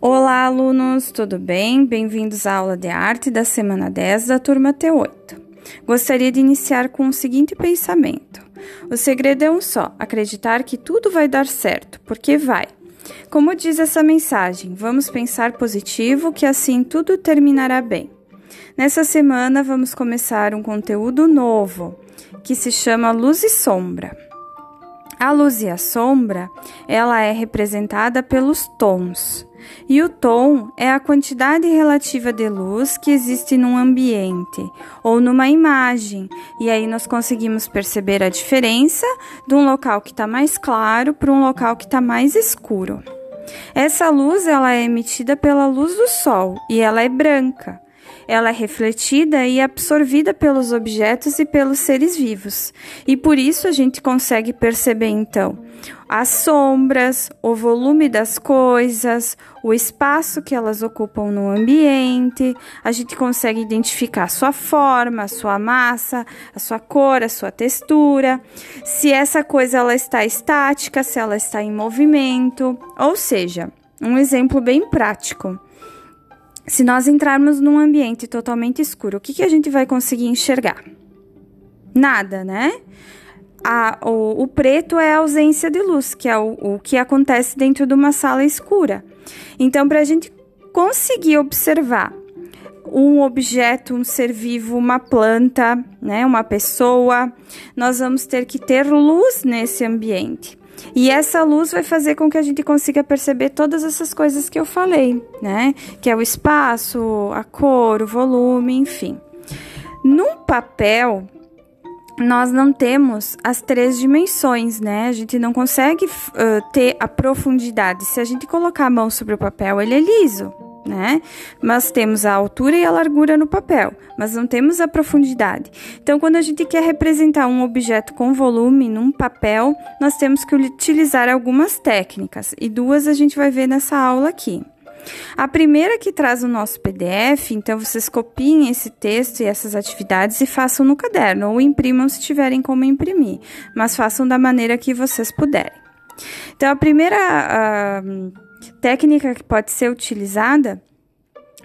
Olá, alunos, tudo bem? Bem-vindos à aula de arte da semana 10 da turma T8. Gostaria de iniciar com o seguinte pensamento: o segredo é um só, acreditar que tudo vai dar certo, porque vai. Como diz essa mensagem, vamos pensar positivo, que assim tudo terminará bem. Nessa semana, vamos começar um conteúdo novo que se chama Luz e Sombra. A luz e a sombra, ela é representada pelos tons. E o tom é a quantidade relativa de luz que existe num ambiente ou numa imagem. E aí nós conseguimos perceber a diferença de um local que está mais claro para um local que está mais escuro. Essa luz ela é emitida pela luz do sol e ela é branca ela é refletida e absorvida pelos objetos e pelos seres vivos. E por isso a gente consegue perceber então as sombras, o volume das coisas, o espaço que elas ocupam no ambiente, a gente consegue identificar a sua forma, a sua massa, a sua cor, a sua textura, se essa coisa ela está estática, se ela está em movimento, ou seja, um exemplo bem prático. Se nós entrarmos num ambiente totalmente escuro, o que, que a gente vai conseguir enxergar? Nada, né? A, o, o, preto é a ausência de luz, que é o, o que acontece dentro de uma sala escura. Então, para a gente conseguir observar um objeto, um ser vivo, uma planta, né, uma pessoa, nós vamos ter que ter luz nesse ambiente. E essa luz vai fazer com que a gente consiga perceber todas essas coisas que eu falei, né? Que é o espaço, a cor, o volume, enfim. No papel, nós não temos as três dimensões, né? A gente não consegue uh, ter a profundidade. Se a gente colocar a mão sobre o papel, ele é liso né? Mas temos a altura e a largura no papel, mas não temos a profundidade. Então, quando a gente quer representar um objeto com volume num papel, nós temos que utilizar algumas técnicas e duas a gente vai ver nessa aula aqui. A primeira que traz o nosso PDF, então vocês copiem esse texto e essas atividades e façam no caderno ou imprimam se tiverem como imprimir, mas façam da maneira que vocês puderem. Então, a primeira uh, técnica que pode ser utilizada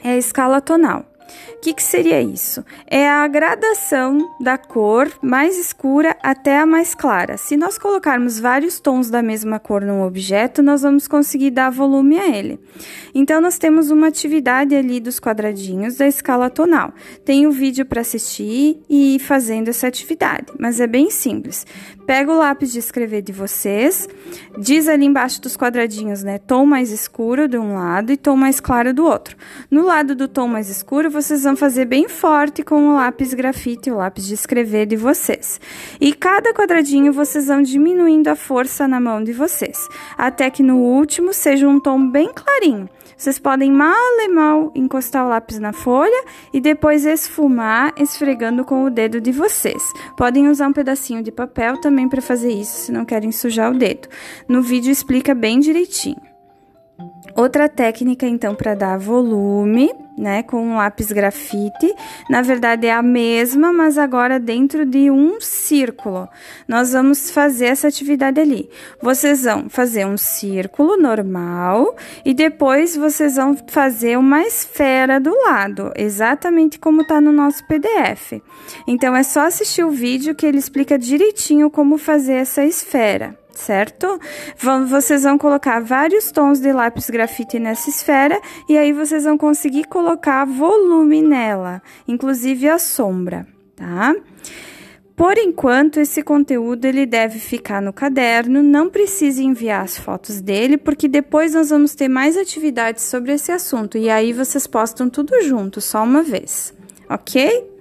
é a escala tonal. O que, que, seria isso? É a gradação da cor mais escura até a mais clara. Se nós colocarmos vários tons da mesma cor num objeto, nós vamos conseguir dar volume a ele. Então, nós temos uma atividade ali dos quadradinhos da escala tonal. Tem um vídeo para assistir e ir fazendo essa atividade, mas é bem simples. Pega o lápis de escrever de vocês, diz ali embaixo dos quadradinhos, né? Tom mais escuro de um lado e tom mais claro do outro. No lado do tom mais escuro, vocês vão fazer bem forte com o lápis grafite, o lápis de escrever de vocês. E cada quadradinho vocês vão diminuindo a força na mão de vocês, até que no último seja um tom bem clarinho. Vocês podem mal e mal encostar o lápis na folha e depois esfumar esfregando com o dedo de vocês. Podem usar um pedacinho de papel também para fazer isso, se não querem sujar o dedo. No vídeo explica bem direitinho. Outra técnica, então, para dar volume, né, com um lápis grafite, na verdade é a mesma, mas agora dentro de um círculo. Nós vamos fazer essa atividade ali. Vocês vão fazer um círculo normal e depois vocês vão fazer uma esfera do lado, exatamente como está no nosso PDF. Então é só assistir o vídeo que ele explica direitinho como fazer essa esfera certo? Vão, vocês vão colocar vários tons de lápis grafite nessa esfera e aí vocês vão conseguir colocar volume nela, inclusive a sombra, tá? Por enquanto, esse conteúdo ele deve ficar no caderno, não precisa enviar as fotos dele, porque depois nós vamos ter mais atividades sobre esse assunto e aí vocês postam tudo junto, só uma vez, ok?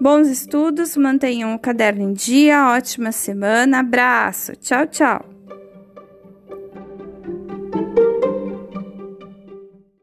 Bons estudos, mantenham o caderno em dia, ótima semana, abraço, tchau, tchau!